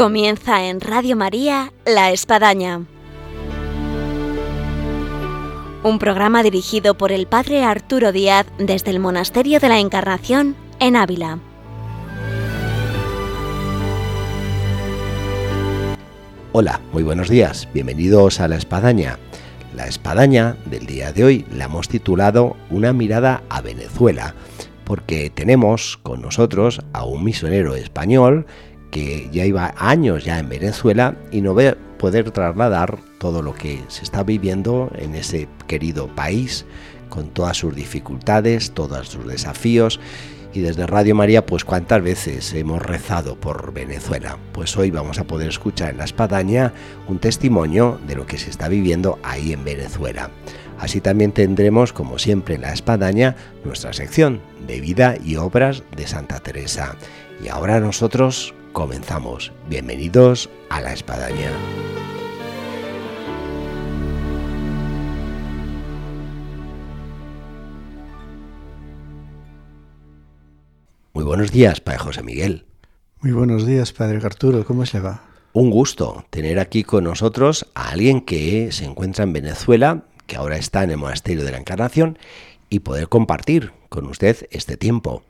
Comienza en Radio María La Espadaña. Un programa dirigido por el Padre Arturo Díaz desde el Monasterio de la Encarnación en Ávila. Hola, muy buenos días, bienvenidos a La Espadaña. La Espadaña del día de hoy la hemos titulado Una mirada a Venezuela, porque tenemos con nosotros a un misionero español que ya iba años ya en Venezuela y no poder trasladar todo lo que se está viviendo en ese querido país, con todas sus dificultades, todos sus desafíos. Y desde Radio María, pues cuántas veces hemos rezado por Venezuela. Pues hoy vamos a poder escuchar en la espadaña un testimonio de lo que se está viviendo ahí en Venezuela. Así también tendremos, como siempre en la espadaña, nuestra sección de vida y obras de Santa Teresa. Y ahora nosotros comenzamos. Bienvenidos a la espadaña. Muy buenos días, Padre José Miguel. Muy buenos días, Padre Arturo. ¿Cómo se va? Un gusto tener aquí con nosotros a alguien que se encuentra en Venezuela, que ahora está en el Monasterio de la Encarnación, y poder compartir con usted este tiempo.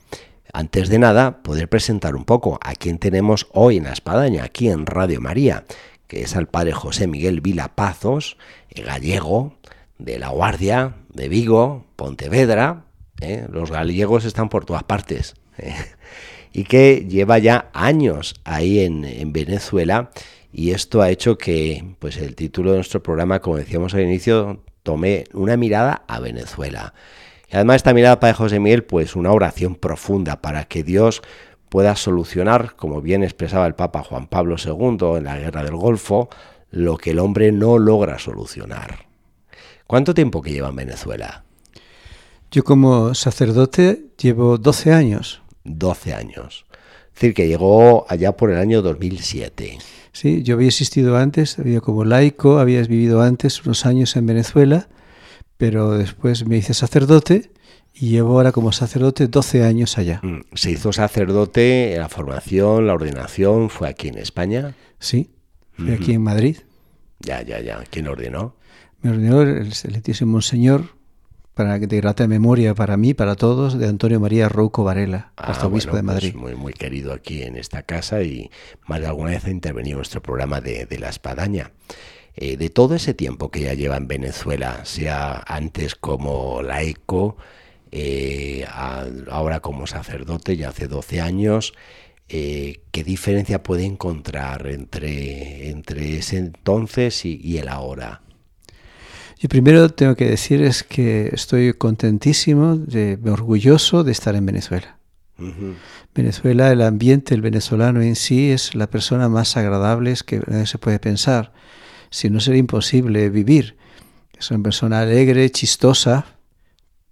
Antes de nada, poder presentar un poco a quien tenemos hoy en la espadaña, aquí en Radio María, que es al padre José Miguel Vila Pazos, gallego, de La Guardia, de Vigo, Pontevedra. ¿eh? Los gallegos están por todas partes. ¿eh? Y que lleva ya años ahí en, en, Venezuela. Y esto ha hecho que pues el título de nuestro programa, como decíamos al inicio, tome una mirada a Venezuela. Y además esta mirada para José Miguel, pues una oración profunda para que Dios pueda solucionar, como bien expresaba el Papa Juan Pablo II en la Guerra del Golfo, lo que el hombre no logra solucionar. ¿Cuánto tiempo que lleva en Venezuela? Yo como sacerdote llevo 12 años. 12 años. Es decir, que llegó allá por el año 2007. Sí, yo había existido antes, había como laico, había vivido antes unos años en Venezuela pero después me hice sacerdote y llevo ahora como sacerdote 12 años allá. ¿Se hizo sacerdote, la formación, la ordenación, fue aquí en España? Sí, fue aquí en Madrid. Ya, ya, ya. ¿Quién ordenó? Me ordenó el excelentísimo Monseñor, para que te grate memoria para mí, para todos, de Antonio María Rouco Varela, ah, arzobispo bueno, de Madrid. Pues muy, muy querido aquí en esta casa y más de alguna vez ha intervenido en nuestro programa de, de La Espadaña. Eh, de todo ese tiempo que ya lleva en Venezuela, sea antes como laico, eh, a, ahora como sacerdote, ya hace 12 años, eh, ¿qué diferencia puede encontrar entre, entre ese entonces y, y el ahora? Yo primero tengo que decir es que estoy contentísimo, de, orgulloso de estar en Venezuela. Uh -huh. Venezuela, el ambiente, el venezolano en sí es la persona más agradable que se puede pensar si no sería imposible vivir. Es una persona alegre, chistosa,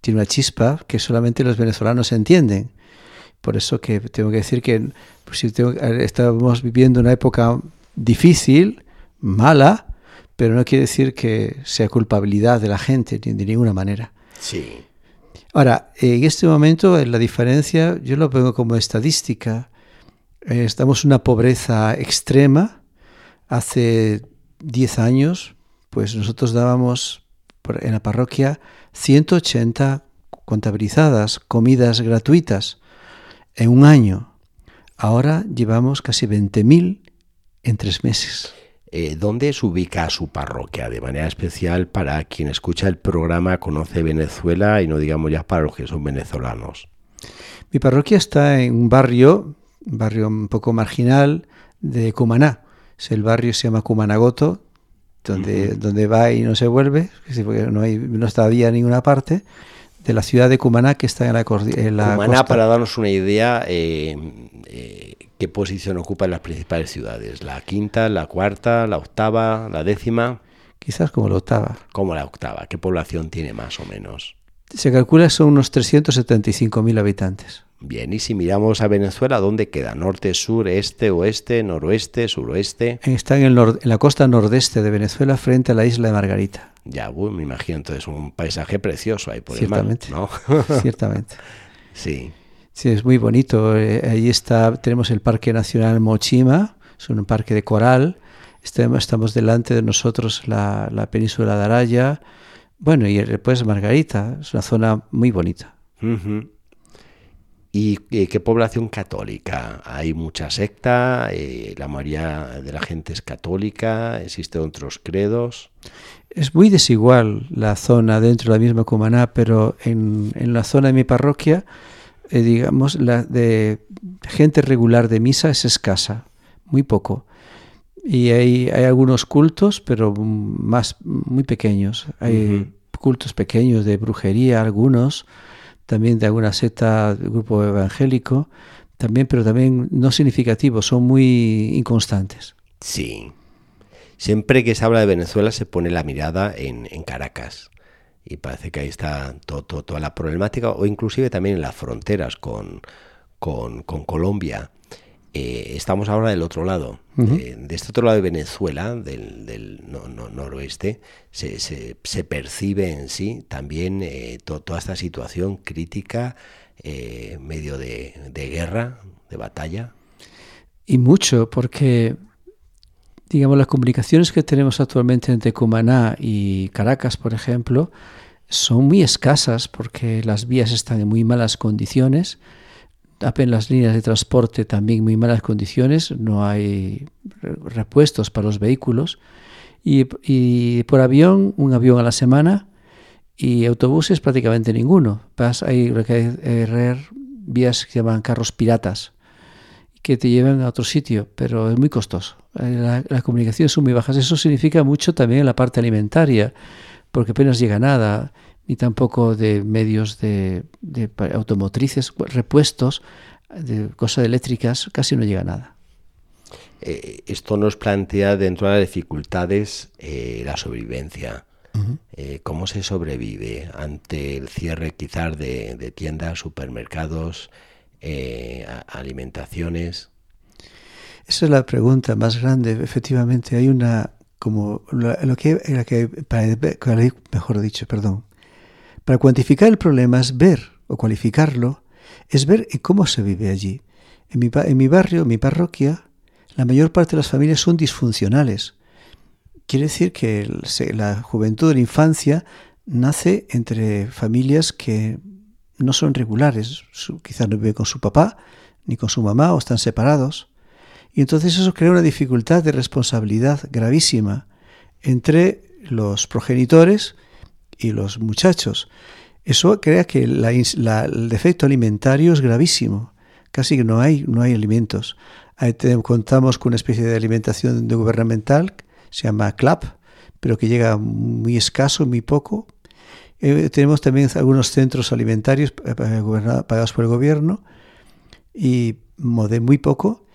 tiene una chispa que solamente los venezolanos entienden. Por eso que tengo que decir que pues, si tengo, estamos viviendo una época difícil, mala, pero no quiere decir que sea culpabilidad de la gente, ni de ninguna manera. Sí. Ahora, en este momento la diferencia, yo lo pongo como estadística, eh, estamos en una pobreza extrema. Hace 10 años, pues nosotros dábamos en la parroquia 180 contabilizadas comidas gratuitas en un año. Ahora llevamos casi 20.000 en tres meses. Eh, ¿Dónde se ubica su parroquia? De manera especial para quien escucha el programa, conoce Venezuela y no digamos ya para los que son venezolanos. Mi parroquia está en un barrio, un barrio un poco marginal de Cumaná. El barrio se llama Cumanagoto, donde, uh -huh. donde va y no se vuelve, porque no, hay, no está en ninguna parte, de la ciudad de Cumaná, que está en la, en la Cumaná, costa. para darnos una idea, eh, eh, ¿qué posición ocupa en las principales ciudades? ¿La quinta, la cuarta, la octava, la décima? Quizás como la octava. Como la octava. ¿Qué población tiene más o menos? Se calcula son unos 375.000 habitantes. Bien, y si miramos a Venezuela, ¿dónde queda? ¿Norte, sur, este, oeste, noroeste, suroeste? Está en, el en, la costa nordeste de Venezuela, frente a la isla de Margarita. Ya, bueno, me imagino, entonces un paisaje precioso ahí por Ciertamente. el mar, ¿no? Ciertamente. Sí. Sí, es muy bonito. Eh, ahí está, tenemos el Parque Nacional Mochima, es un parque de coral. Estamos, delante de nosotros la, la península de Araya, bueno, y después Margarita, es una zona muy bonita. ¿Y eh, qué población católica? ¿Hay mucha secta? Eh, ¿La mayoría de la gente es católica? ¿Existen otros credos? Es muy desigual la zona dentro de la misma Cumaná, pero en, la zona de mi parroquia, eh, digamos, la de gente regular de misa es escasa, muy poco. Y hay, hay algunos cultos, pero más muy pequeños. Hay cultos pequeños de brujería, algunos, también de alguna secta, grupo evangélico, también, pero también no significativos, son muy inconstantes. Sí. Siempre que se habla de Venezuela se pone la mirada en, Caracas y parece que ahí está todo, toda la problemática, o inclusive también en las fronteras con, con, Colombia. Eh, estamos ahora del otro lado, de, este otro lado de Venezuela, del, noroeste, se, se, percibe en sí también eh, toda esta situación crítica, eh, medio de, guerra, de batalla. Y mucho, porque digamos, las comunicaciones que tenemos actualmente entre Cumaná y Caracas, por ejemplo, son muy escasas porque las vías están en muy malas condiciones apenas líneas de transporte también muy malas condiciones, no hay repuestos para los vehículos y, por avión, un avión a la semana y autobuses prácticamente ninguno. hay vías que se llaman carros piratas que te llevan a otro sitio, pero es muy costoso. Eh, las comunicaciones son muy bajas. Eso significa mucho también en la parte alimentaria, porque apenas llega nada ni tampoco de medios de, automotrices, repuestos, de cosas eléctricas, casi no llega nada. Eh, esto nos plantea dentro de las dificultades eh, la sobrevivencia. Eh, ¿Cómo se sobrevive ante el cierre quizás de, tiendas, supermercados, alimentaciones? Esa es la pregunta más grande. Efectivamente, hay una, como lo, que, que, mejor dicho, perdón, para cuantificar el problema es ver o cualificarlo, es ver cómo se vive allí. En mi, barrio, en mi parroquia, la mayor parte de las familias son disfuncionales. Quiere decir que la juventud, la infancia, nace entre familias que no son regulares. quizás no viven con su papá ni con su mamá o están separados. Y entonces eso crea una dificultad de responsabilidad gravísima entre los progenitores y los muchachos. Eso crea que el defecto alimentario es gravísimo. Casi que no hay, no hay alimentos. contamos con una especie de alimentación gubernamental, se llama CLAP, pero que llega muy escaso, muy poco. Eh, tenemos también algunos centros alimentarios eh, pagados por el gobierno y de muy poco.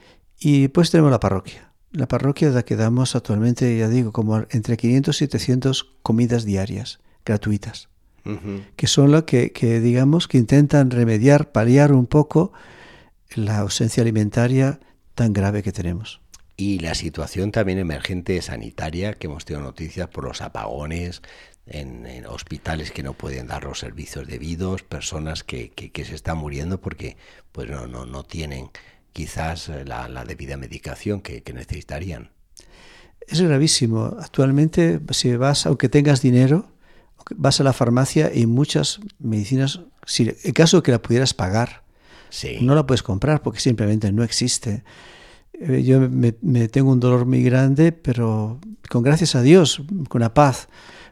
Y pues tenemos la parroquia. La parroquia es la que damos actualmente, ya digo, como entre 500 y 700 comidas diarias gratuitas, que son las que, digamos, que intentan remediar, paliar un poco la ausencia alimentaria tan grave que tenemos. Y la situación también emergente sanitaria, que hemos tenido noticias por los apagones, en, hospitales que no pueden dar los servicios debidos, personas que, que, se están muriendo porque pues no, no, no tienen quizás la, la debida medicación que, que, necesitarían. Es gravísimo. Actualmente, si vas, aunque tengas dinero, vas a la farmacia y muchas medicinas, si el caso de que la pudieras pagar, no la puedes comprar porque simplemente no existe. Eh, yo me, tengo un dolor muy grande, pero con gracias a Dios, con la paz,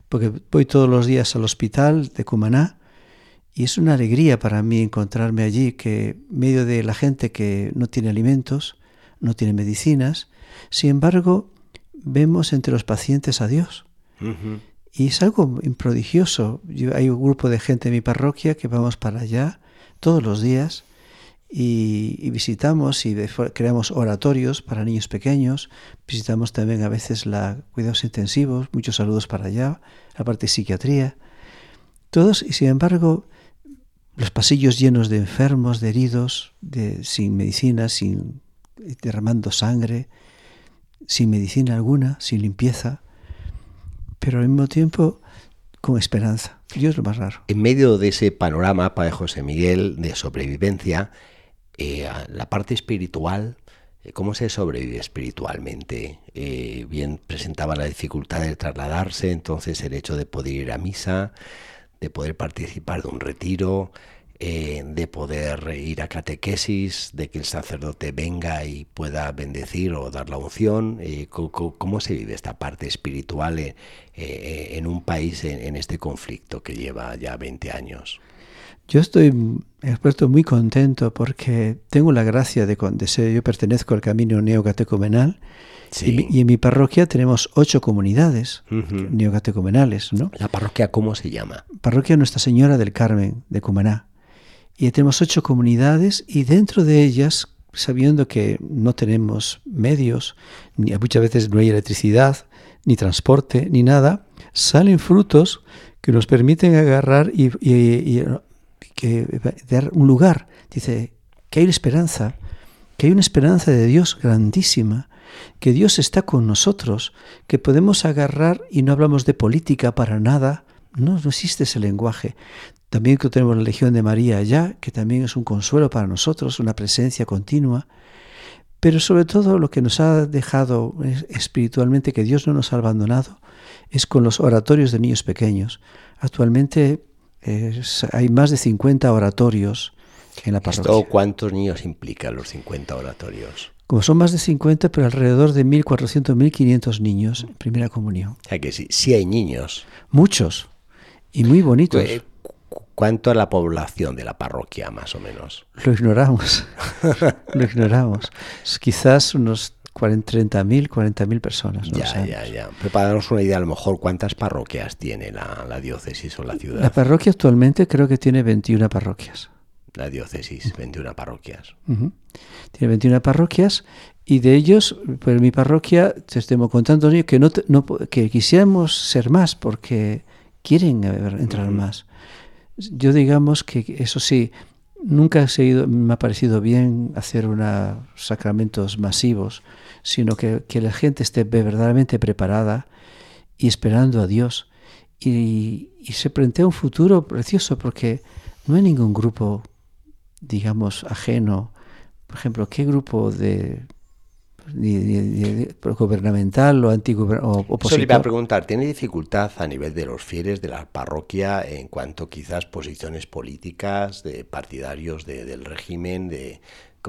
porque voy todos los días al hospital de Cumaná y es una alegría para mí encontrarme allí, que en medio de la gente que no tiene alimentos, no tiene medicinas, sin embargo, vemos entre los pacientes a Dios. Y es algo prodigioso. hay un grupo de gente en mi parroquia que vamos para allá todos los días y, visitamos y creamos oratorios para niños pequeños. Visitamos también a veces la cuidados intensivos, muchos saludos para allá, la parte de psiquiatría. Todos, y sin embargo, los pasillos llenos de enfermos, de heridos, de, sin medicina, sin derramando sangre, sin medicina alguna, sin limpieza pero al mismo tiempo con esperanza. Dios es lo más raro. En medio de ese panorama, Padre José Miguel, de sobrevivencia, eh, la parte espiritual Eh, ¿Cómo se sobrevive espiritualmente? Eh, bien presentaba la dificultad de trasladarse, entonces el hecho de poder ir a misa, de poder participar de un retiro, eh, de poder ir a catequesis, de que el sacerdote venga y pueda bendecir o dar la unción. ¿cómo, se vive esta parte espiritual en, un país en, este conflicto que lleva ya 20 años? Yo estoy expuesto muy contento porque tengo la gracia de, de ser, yo pertenezco al camino neocatecumenal y, en mi parroquia tenemos ocho comunidades neocatecumenales, ¿no? ¿La parroquia cómo se llama? Parroquia Nuestra Señora del Carmen de Cumaná. Y tenemos ocho comunidades y dentro de ellas, sabiendo que no tenemos medios, ni muchas veces no hay electricidad, ni transporte, ni nada, salen frutos que nos permiten agarrar y que dar un lugar. Dice que hay esperanza, que hay una esperanza de Dios grandísima, que Dios está con nosotros, que podemos agarrar y no hablamos de política para nada. No, no existe ese lenguaje. También que tenemos la Legión de María allá, que también es un consuelo para nosotros, una presencia continua. Pero sobre todo lo que nos ha dejado espiritualmente, que Dios no nos ha abandonado, es con los oratorios de niños pequeños. Actualmente hay más de 50 oratorios en la parroquia. ¿Cuántos niños implica los 50 oratorios? Como son más de 50, pero alrededor de 1.400, 1.500 niños en primera comunión. O sea que sí, sí hay niños. Muchos. Y muy bonitos. Eh, ¿Cuánto es la población de la parroquia, más o menos? Lo ignoramos. Lo ignoramos. Quizás unos 30.000, 40.000 personas. ya, ya, ya. Pero una idea, a lo mejor, ¿cuántas parroquias tiene la, diócesis o la ciudad? La parroquia actualmente creo que tiene 21 parroquias. La diócesis, 21 parroquias. Tiene 21 parroquias y de ellos, pues mi parroquia, te estemos contando que, no, que quisiéramos ser más porque quieren entrar más. Yo digamos que eso sí, nunca me ha parecido bien hacer una, sacramentos masivos, sino que, la gente esté verdaderamente preparada y esperando a Dios. Y, se plantea un futuro precioso porque no hay ningún grupo, digamos, ajeno. Por ejemplo, ¿qué grupo de gubernamental o antigubernamental Eso le iba a preguntar, ¿tiene dificultad a nivel de los fieles de la parroquia en cuanto quizás posiciones políticas de partidarios del régimen, de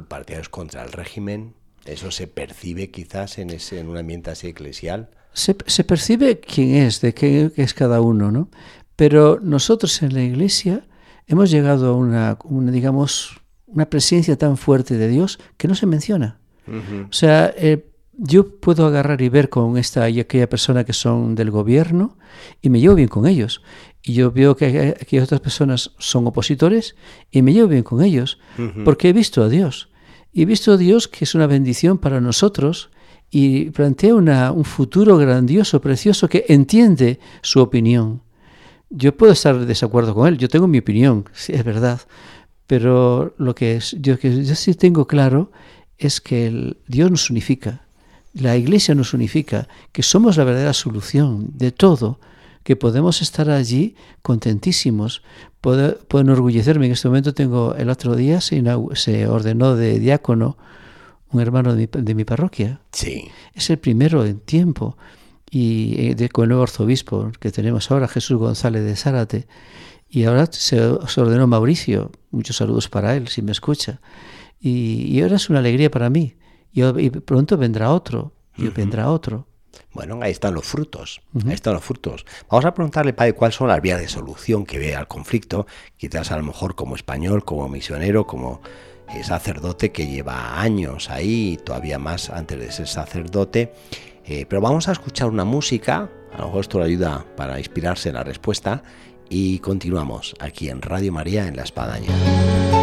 partidarios contra el régimen? ¿Eso se percibe quizás en, ese, en un ambiente así eclesial? Se, se percibe quién es, de qué es cada uno, ¿no? Pero nosotros en la iglesia hemos llegado a una, una digamos, una presencia tan fuerte de Dios que no se menciona. O sea, eh, yo puedo agarrar y ver con esta y aquella persona que son del gobierno y me llevo bien con ellos. Y yo veo que aquellas otras personas son opositores y me llevo bien con ellos porque he visto a Dios. Y he visto a Dios que es una bendición para nosotros y plantea una, un futuro grandioso, precioso, que entiende su opinión. Yo puedo estar de desacuerdo con él, yo tengo mi opinión, sí, es verdad, pero lo que, es, yo, que yo sí tengo claro es que el, Dios nos unifica, la Iglesia nos unifica, que somos la verdadera solución de todo, que podemos estar allí contentísimos. Puedo, enorgullecerme. En este momento tengo, el otro día se, se ordenó de diácono un hermano de mi, parroquia. Sí. Es el primero en tiempo. Y eh, de, con el nuevo arzobispo que tenemos ahora, Jesús González de Zárate. Y ahora se, se ordenó Mauricio. Muchos saludos para él, si me escucha. Y, ahora es una alegría para mí. Y, pronto vendrá otro, y vendrá otro. Bueno, ahí están los frutos, ahí están los frutos. Vamos a preguntarle, padre, cuáles son las vías de solución que ve al conflicto, quizás a lo mejor como español, como misionero, como eh, sacerdote que lleva años ahí, todavía más antes de ser sacerdote. Eh, pero vamos a escuchar una música, a lo mejor esto le ayuda para inspirarse en la respuesta, y continuamos aquí en Radio María en La Espadaña.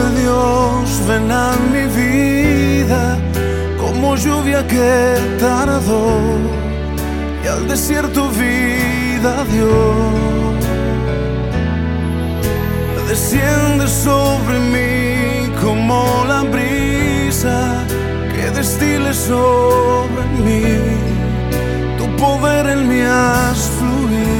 de Dios, ven a mi vida, como lluvia que tardó y al desierto vida Dios desciende sobre mí como la brisa que destile sobre mí. Tu poder en mí has fluir.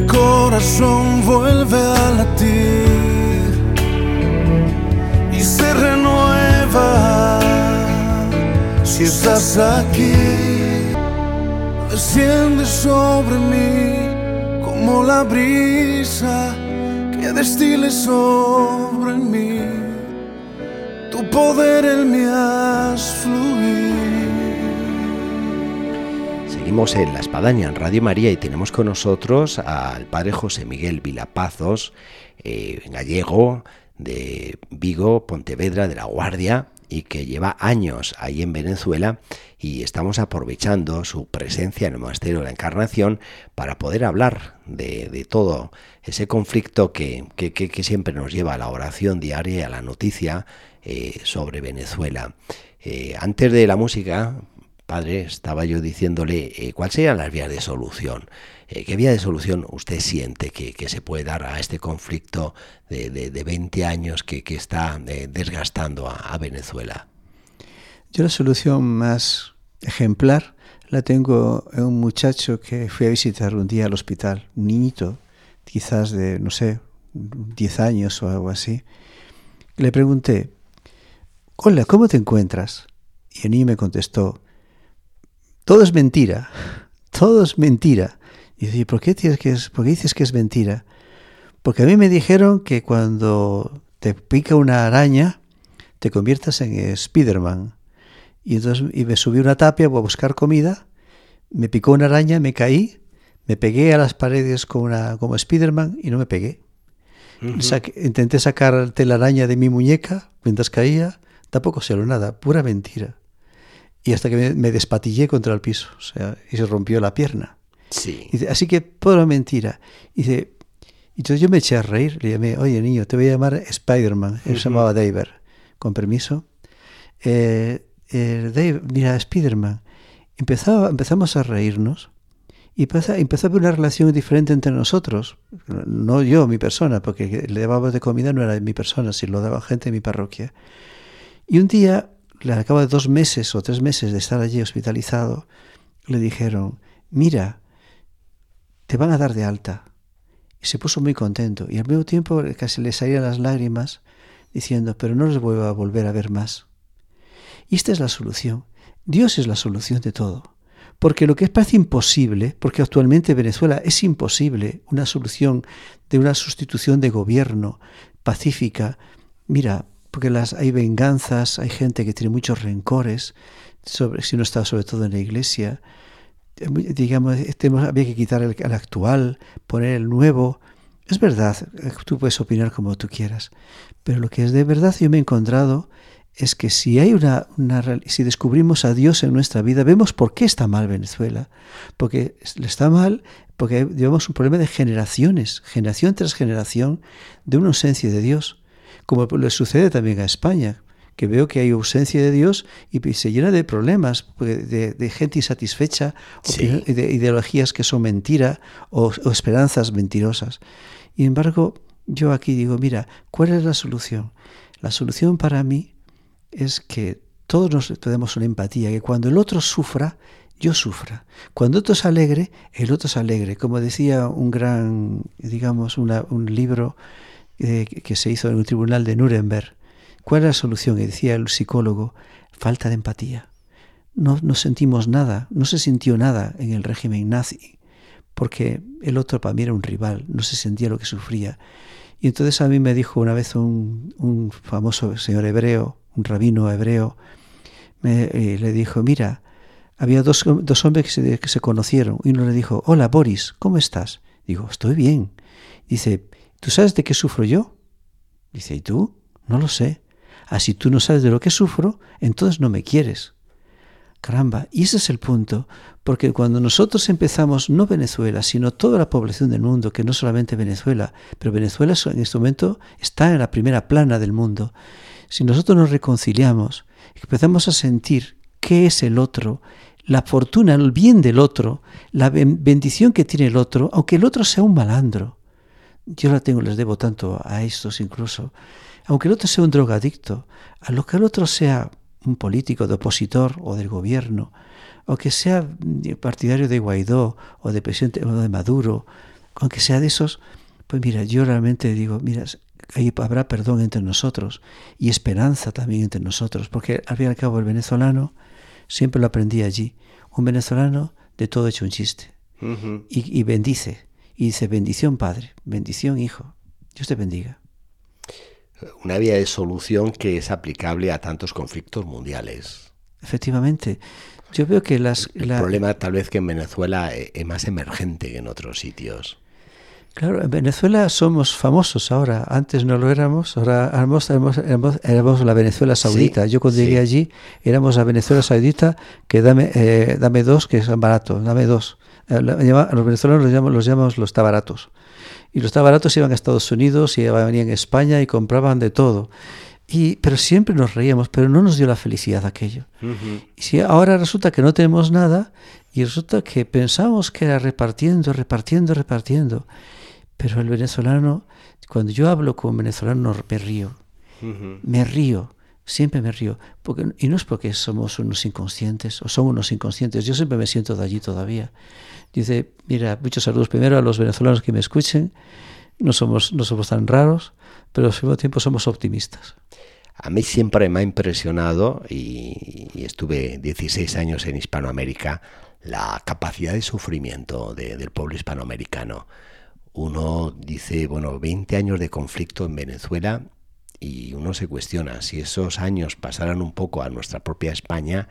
Mi corazón vuelve a latir y se renueva si estás aquí. Desciende sobre mí como la brisa que destile sobre mí. Tu poder en mí has. Seguimos en La Espadaña, en Radio María, y tenemos con nosotros al padre José Miguel Vilapazos, eh, gallego de Vigo, Pontevedra, de La Guardia, y que lleva años ahí en Venezuela y estamos aprovechando su presencia en el Monasterio de la Encarnación para poder hablar de, todo ese conflicto que, siempre nos lleva a la oración diaria y a la noticia eh, sobre Venezuela. Eh, antes de la música, padre, estaba yo diciéndole eh, cuáles serían las vías de solución. Eh, ¿Qué vía de solución usted siente que, que, se puede dar a este conflicto de, de, de 20 años que, que está eh, desgastando a, a, Venezuela? Yo la solución más ejemplar la tengo en un muchacho que fui a visitar un día al hospital, un niñito, quizás de, no sé, 10 años o algo así. Le pregunté, hola, ¿cómo te encuentras? Y el niño me contestó, todo es mentira, todo es mentira. Y dice, ¿por qué, tienes que es, ¿por qué dices que es mentira? Porque a mí me dijeron que cuando te pica una araña, te conviertas en Spiderman. Y entonces y me subí una tapia a buscar comida, me picó una araña, me caí, me pegué a las paredes como, una, como Spiderman y no me pegué. Uh -huh. Sa intenté sacar la araña de mi muñeca mientras caía, tampoco salió nada, pura mentira y hasta que me, me, despatillé contra el piso, o sea, y se rompió la pierna. Sí. Dice, así que, pura mentira. Y dice, y entonces yo me eché a reír, le llamé, oye niño, te voy a llamar Spider-Man. Él uh -huh. se llamaba David, con permiso. Eh, eh, Dave, mira, Spider-Man. empezamos a reírnos y empezó, empezó a haber una relación diferente entre nosotros. No yo, mi persona, porque le dábamos de comida no era mi persona, sino lo daba gente de mi parroquia. Y un día al cabo de dos meses o tres meses de estar allí hospitalizado, le dijeron, mira, te van a dar de alta. Y se puso muy contento y al mismo tiempo casi le salían las lágrimas diciendo, pero no les voy a volver a ver más. Y esta es la solución. Dios es la solución de todo. Porque lo que parece imposible, porque actualmente Venezuela es imposible una solución de una sustitución de gobierno pacífica, mira, porque las, hay venganzas, hay gente que tiene muchos rencores, sobre, si no está sobre todo en la iglesia. Digamos, tenemos, había que quitar el, actual, poner el nuevo. Es verdad, tú puedes opinar como tú quieras, pero lo que es de verdad yo me he encontrado es que si hay una, si descubrimos a Dios en nuestra vida, vemos por qué está mal Venezuela. Porque le está mal porque llevamos un problema de generaciones, generación tras generación, de una ausencia de Dios. Como le sucede también a España, que veo que hay ausencia de Dios y se llena de problemas, de, gente insatisfecha, de ideologías que son mentira o, o esperanzas mentirosas. Y embargo, yo aquí digo, mira, ¿cuál es la solución? La solución para mí es que todos nos tenemos una empatía, que cuando el otro sufra, yo sufra. Cuando otro es alegre, el otro es alegre. Como decía un gran, digamos, un libro eh, que se hizo en un tribunal de Nuremberg. ¿Cuál es la solución? Y decía el psicólogo, falta de empatía. No, no sentimos nada, no se sintió nada en el régimen nazi, porque el otro para mí era un rival, no se sentía lo que sufría. Y entonces a mí me dijo una vez un, un famoso señor hebreo, un rabino hebreo, me, eh, le dijo, mira, había dos, dos hombres que se, que se, conocieron y uno le dijo, hola Boris, ¿cómo estás? Digo, estoy bien. Dice, ¿tú sabes de qué sufro yo? Dice, ¿y tú? No lo sé. Así ah, tú no sabes de lo que sufro, entonces no me quieres. Caramba, y ese es el punto, porque cuando nosotros empezamos, no Venezuela, sino toda la población del mundo, que no solamente Venezuela, pero Venezuela en este momento está en la primera plana del mundo, si nosotros nos reconciliamos, empezamos a sentir qué es el otro, la fortuna, el bien del otro, la bendición que tiene el otro, aunque el otro sea un malandro. Yo la tengo, les debo tanto a estos incluso. Aunque el otro sea un drogadicto, a lo que el otro sea un político de opositor o del gobierno, o que sea partidario de Guaidó o de presidente o de Maduro, aunque sea de esos, pues mira, yo realmente digo, mira, ahí habrá perdón entre nosotros y esperanza también entre nosotros, porque al fin y al cabo el venezolano, siempre lo aprendí allí, un venezolano de todo hecho un chiste, y, bendice, y dice bendición Padre, bendición Hijo, Dios te bendiga. Una vía de solución que es aplicable a tantos conflictos mundiales. Efectivamente. Yo veo que las... El problema tal vez que en Venezuela eh, es más emergente que en otros sitios. Claro, en Venezuela somos famosos ahora. Antes no lo éramos. Ahora éramos, éramos, la Venezuela Saudita. Yo cuando llegué allí éramos la Venezuela Saudita que dame, eh, dame dos que son baratos. Dame dos. Eh, a los venezolanos los llamamos los, llamamos los tabaratos. Y los tabaratos iban a Estados Unidos y venían a España y compraban de todo. Y, pero siempre nos reíamos, pero no nos dio la felicidad aquello. Y si ahora resulta que no tenemos nada y resulta que pensamos que era repartiendo, repartiendo, repartiendo. Pero el venezolano, cuando yo hablo con venezolano, me río. Me río, siempre me río. Porque, y no es porque somos unos inconscientes o son unos inconscientes. Yo siempre me siento de allí todavía. Dice, mira, muchos saludos primero a los venezolanos que me escuchen. No somos, no somos tan raros, pero al mismo tiempo somos optimistas. A mí siempre me ha impresionado, y, y estuve 16 años en Hispanoamérica, la capacidad de sufrimiento del pueblo hispanoamericano uno dice, bueno, 20 años de conflicto en Venezuela y uno se cuestiona si esos años pasaran un poco a nuestra propia España,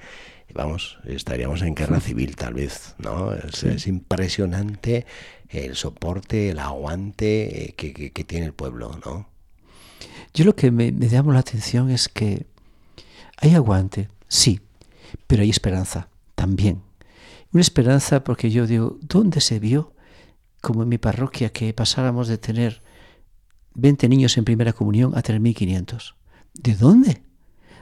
vamos, estaríamos en guerra civil tal vez, ¿no? Es, impresionante el soporte, el aguante eh, que, tiene el pueblo, ¿no? Yo lo que me, me llama la atención es que hay aguante, sí, pero hay esperanza también. Una esperanza porque yo digo, ¿dónde se vio como en mi parroquia, que pasáramos de tener 20 niños en primera comunión a tener 1500. ¿De dónde?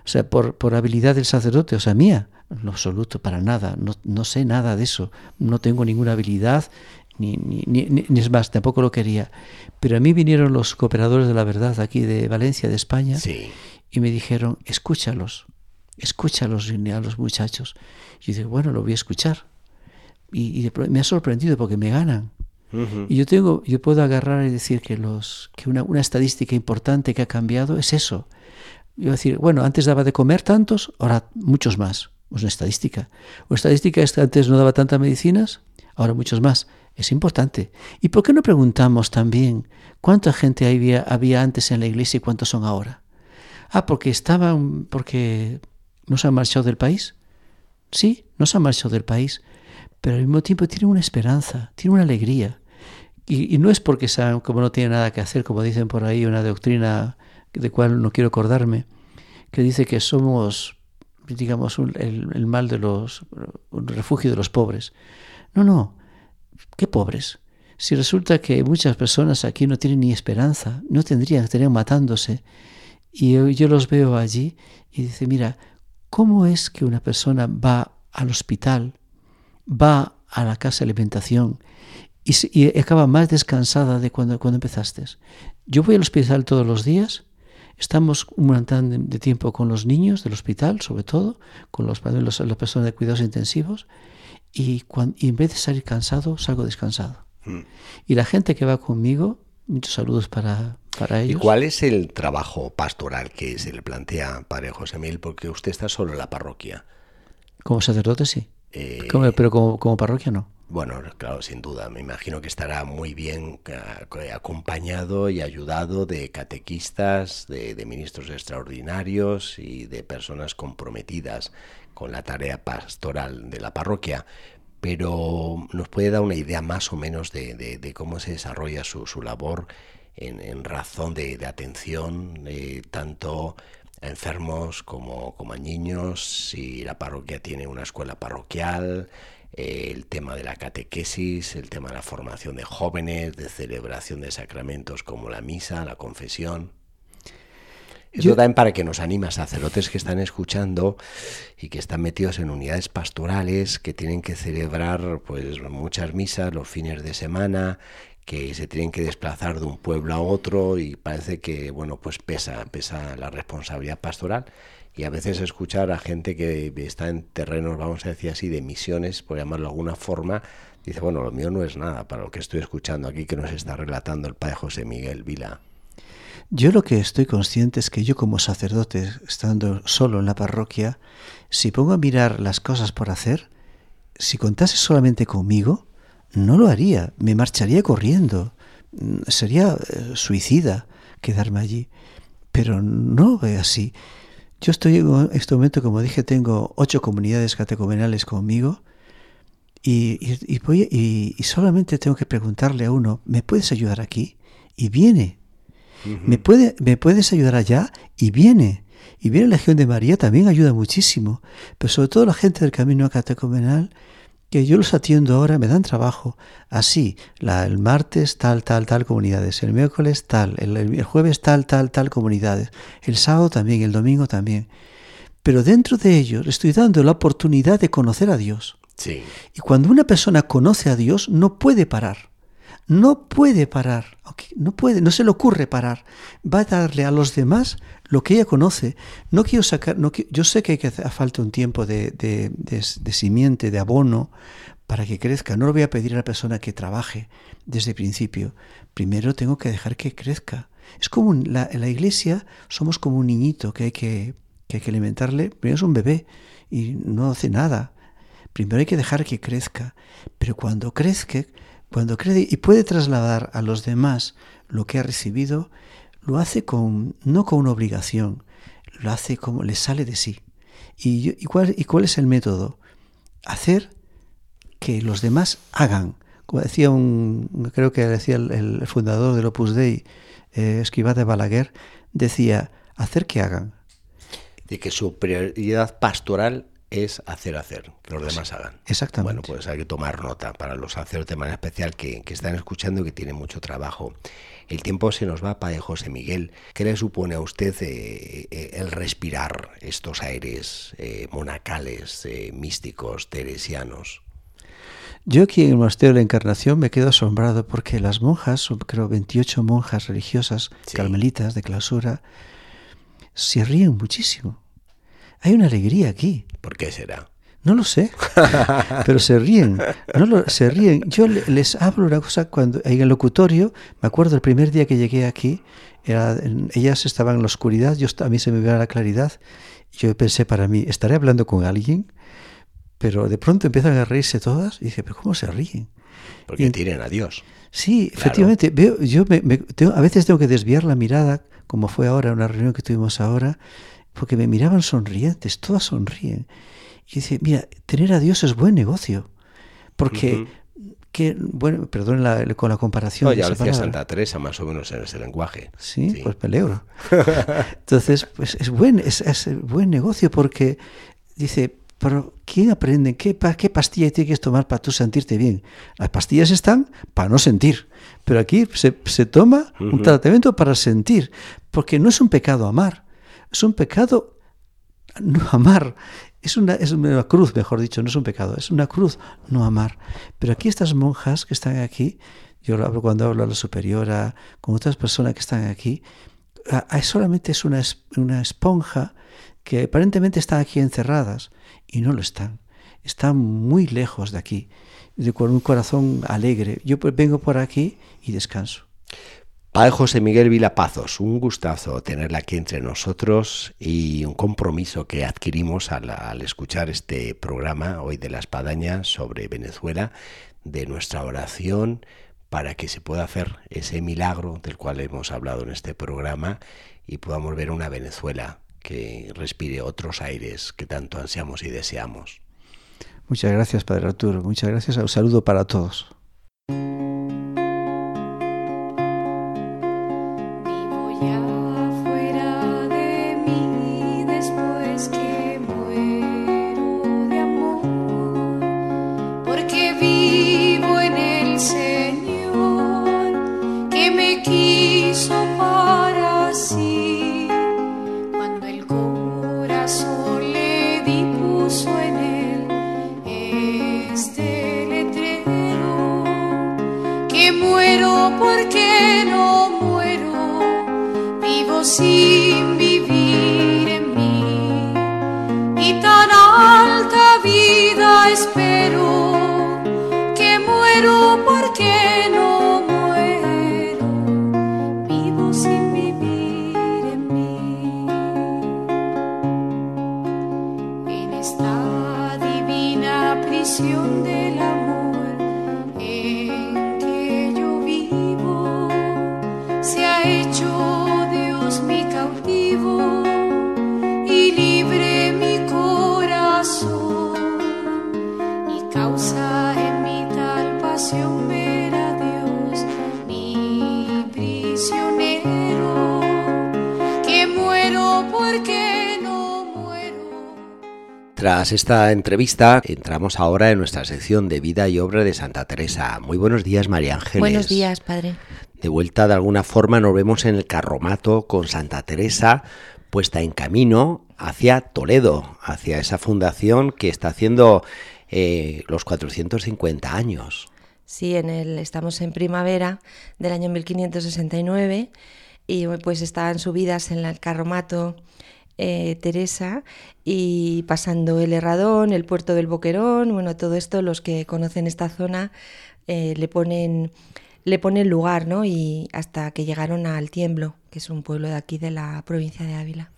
O sea, por, por habilidad del sacerdote, o sea, mía. En absoluto, para nada. No, no sé nada de eso. No tengo ninguna habilidad, ni, ni, ni, ni, es más, tampoco lo quería. Pero a mí vinieron los cooperadores de la verdad aquí de Valencia, de España, y me dijeron, escúchalos, escúchalos a los muchachos. Y yo dije, bueno, lo voy a escuchar. Y, y me ha sorprendido porque me ganan. Y yo tengo, yo puedo agarrar y decir que los, que una, una, estadística importante que ha cambiado es eso. Yo decir, bueno, antes daba de comer tantos, ahora muchos más. Es una estadística. Una estadística es que antes no daba tantas medicinas, ahora muchos más. Es importante. ¿Y por qué no preguntamos también cuánta gente había, había antes en la iglesia y cuántos son ahora? Ah, porque estaban, porque no se han marchado del país. Sí, no se han marchado del país, pero al mismo tiempo tiene una esperanza, tiene una alegría. Y, no es porque sean, como no tiene nada que hacer, como dicen por ahí, una doctrina de cual no quiero acordarme, que dice que somos, digamos, el, el mal de los, un refugio de los pobres. No, no, ¿qué pobres? Si resulta que muchas personas aquí no tienen ni esperanza, no tendrían, estarían matándose, y yo los veo allí y dice, mira, ¿cómo es que una persona va al hospital, va a la casa de alimentación y, y acaba más descansada de cuando, cuando empezaste? Yo voy al hospital todos los días, estamos un montón de tiempo con los niños del hospital, sobre todo, con los, los las personas de cuidados intensivos, y, cuando, y en vez de salir cansado, salgo descansado. Y la gente que va conmigo, muchos saludos para, para ellos. ¿Y cuál es el trabajo pastoral que se le plantea, Padre José Mil? Porque usted está solo en la parroquia. Como sacerdote sí, eh, pero como, como, parroquia no. Bueno, claro, sin duda. Me imagino que estará muy bien eh, acompañado y ayudado de catequistas, de, de ministros extraordinarios y de personas comprometidas con la tarea pastoral de la parroquia pero nos puede dar una idea más o menos de, cómo se desarrolla su, labor en, razón de, atención, eh, tanto a enfermos como, a niños, si la parroquia tiene una escuela parroquial, eh, el tema de la catequesis, el tema de la formación de jóvenes, de celebración de sacramentos como la misa, la confesión. Eso también para que nos anime a sacerdotes que están escuchando y que están metidos en unidades pastorales, que tienen que celebrar pues muchas misas los fines de semana, que se tienen que desplazar de un pueblo a otro y parece que bueno pues pesa, pesa la responsabilidad pastoral y a veces escuchar a gente que está en terrenos, vamos a decir así, de misiones, por llamarlo de alguna forma, dice, bueno, lo mío no es nada para lo que estoy escuchando aquí que nos está relatando el padre José Miguel Vila. Yo lo que estoy consciente es que yo como sacerdote, estando solo en la parroquia, si pongo a mirar las cosas por hacer, si contase solamente conmigo, no lo haría, me marcharía corriendo, mm, sería eh, suicida quedarme allí, pero no veo así. Yo estoy en este momento, como dije, tengo ocho comunidades catecomenales conmigo y, y, y solamente tengo que preguntarle a uno, ¿me puedes ayudar aquí? Y viene, ¿Me, puede, ¿Me puedes ayudar allá? Y viene. Y viene la Legión de María, también ayuda muchísimo. Pero sobre todo la gente del camino catecumenal, que yo los atiendo ahora, me dan trabajo. Así, la, el martes tal, tal, tal comunidades, el miércoles tal, el, el, jueves tal, tal, tal comunidades, el sábado también, el domingo también. Pero dentro de ellos le estoy dando la oportunidad de conocer a Dios. Sí. Y cuando una persona conoce a Dios, no puede parar no puede parar, no puede, no se le ocurre parar. Va a darle a los demás lo que ella conoce. No quiero sacar, no yo sé que hay que hacer falta un tiempo de, de, de, simiente, de abono, para que crezca. No lo voy a pedir a la persona que trabaje desde el principio. Primero tengo que dejar que crezca. Es como la, en la iglesia somos como un niñito que hay que, que hay que alimentarle. Primero es un bebé y no hace nada. Primero hay que dejar que crezca. Pero cuando crezca, cuando cree y puede trasladar a los demás lo que ha recibido, lo hace con, no con una obligación, lo hace como le sale de sí. ¿Y, y, cuál, ¿Y cuál es el método? Hacer que los demás hagan. Como decía un, creo que decía el, fundador del Opus Dei, eh, de Balaguer, decía, hacer que hagan. De que su prioridad pastoral es hacer hacer, que los demás hagan. Exactamente. Bueno, pues hay que tomar nota para los sacerdotes de manera especial que, están escuchando y que tienen mucho trabajo. El tiempo se nos va, Padre José Miguel. ¿Qué le supone a usted eh, eh, el respirar estos aires eh, monacales, místicos, teresianos? Yo aquí en el Monasterio de la Encarnación me quedo asombrado porque las monjas, son creo 28 monjas religiosas, carmelitas de clausura, se ríen muchísimo hay una alegría aquí. ¿Por qué será? No lo sé, pero se ríen, no se ríen. Yo les hablo una cosa cuando en el locutorio, me acuerdo el primer día que llegué aquí, ellas estaban en la oscuridad, yo, a mí se me veía la claridad, yo pensé para mí, ¿estaré hablando con alguien? Pero de pronto empiezan a reírse todas y dije, ¿pero cómo se ríen? Porque tienen a Dios. Sí, efectivamente. Veo, yo a veces tengo que desviar la mirada, como fue ahora, una reunión que tuvimos ahora, porque me miraban sonrientes, todas sonríen. Y dice, mira, tener a Dios es buen negocio, porque que, bueno, perdón con la comparación. No, ya lo decía Santa Teresa, más o menos en ese lenguaje. Sí, pues peligro. Entonces, pues es buen, es, es buen negocio porque dice, pero ¿quién aprende? ¿Qué, ¿Qué pastilla tienes que tomar para tú sentirte bien? Las pastillas están para no sentir, pero aquí se, toma un tratamiento para sentir, porque no es un pecado amar, es un pecado no amar. Es una, es una cruz, mejor dicho, no es un pecado, es una cruz no amar. Pero aquí estas monjas que están aquí, yo hablo cuando hablo a la superiora, con otras personas que están aquí, solamente es una, una esponja que aparentemente están aquí encerradas y no lo están. Están muy lejos de aquí, con un corazón alegre. Yo pues vengo por aquí y descanso. Padre José Miguel Vilapazos, un gustazo tenerla aquí entre nosotros y un compromiso que adquirimos al, escuchar este programa hoy de la espadaña sobre Venezuela, de nuestra oración para que se pueda hacer ese milagro del cual hemos hablado en este programa y podamos ver una Venezuela que respire otros aires que tanto ansiamos y deseamos. Muchas gracias, Padre Arturo. Muchas gracias. Un saludo para todos. yeah. Tras esta entrevista, entramos ahora en nuestra sección de vida y obra de Santa Teresa. Muy buenos días, María Ángeles. Buenos días, padre. De vuelta, de alguna forma, nos vemos en el carromato con Santa Teresa puesta en camino hacia Toledo, hacia esa fundación que está haciendo eh, los 450 años. Sí, en el, estamos en primavera del año 1569 y pues están subidas en el carromato eh, Teresa y pasando el Herradón, el puerto del Boquerón, bueno, todo esto los que conocen esta zona eh, le ponen le ponen lugar, ¿no? Y hasta que llegaron al Tiemblo, que es un pueblo de aquí de la provincia de Ávila.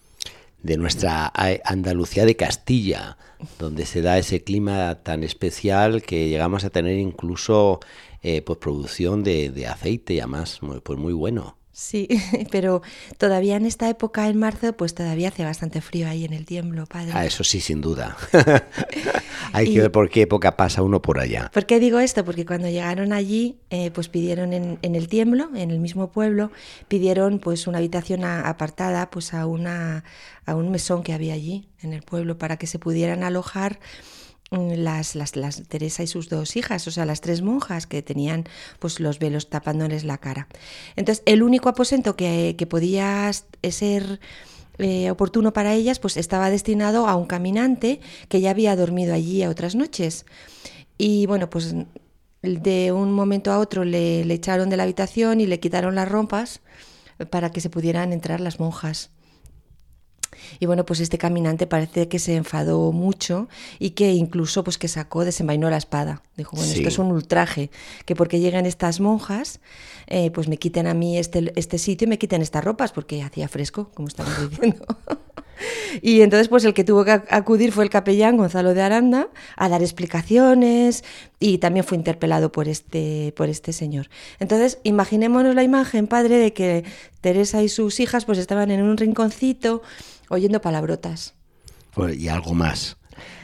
De nuestra Andalucía de Castilla, donde se da ese clima tan especial que llegamos a tener incluso eh, pues producción de, aceite y además pues muy bueno. Sí, pero todavía en esta época, en marzo, pues todavía hace bastante frío ahí en el tiemblo, padre. Ah, eso sí, sin duda. Hay que ver por qué época pasa uno por allá. ¿Por qué digo esto? Porque cuando llegaron allí, eh, pues pidieron en, en, el tiemblo, en el mismo pueblo, pidieron pues una habitación apartada pues a, una, a un mesón que había allí en el pueblo para que se pudieran alojar las, las, las, Teresa y sus dos hijas, o sea, las tres monjas que tenían pues los velos tapándoles la cara. Entonces, el único aposento que, que podía ser eh, oportuno para ellas, pues estaba destinado a un caminante que ya había dormido allí a otras noches. Y bueno, pues de un momento a otro le, le echaron de la habitación y le quitaron las rompas para que se pudieran entrar las monjas. Y bueno, pues este caminante parece que se enfadó mucho y que incluso pues que sacó, desenvainó la espada. Dijo, bueno, esto es un ultraje, que porque llegan estas monjas, eh, pues me quiten a mí este, este sitio y me quiten estas ropas, porque hacía fresco, como estamos diciendo. Y entonces, pues el que tuvo que acudir fue el capellán Gonzalo de Aranda a dar explicaciones y también fue interpelado por este, por este señor. Entonces, imaginémonos la imagen, padre, de que Teresa y sus hijas pues estaban en un rinconcito oyendo palabrotas. y algo más.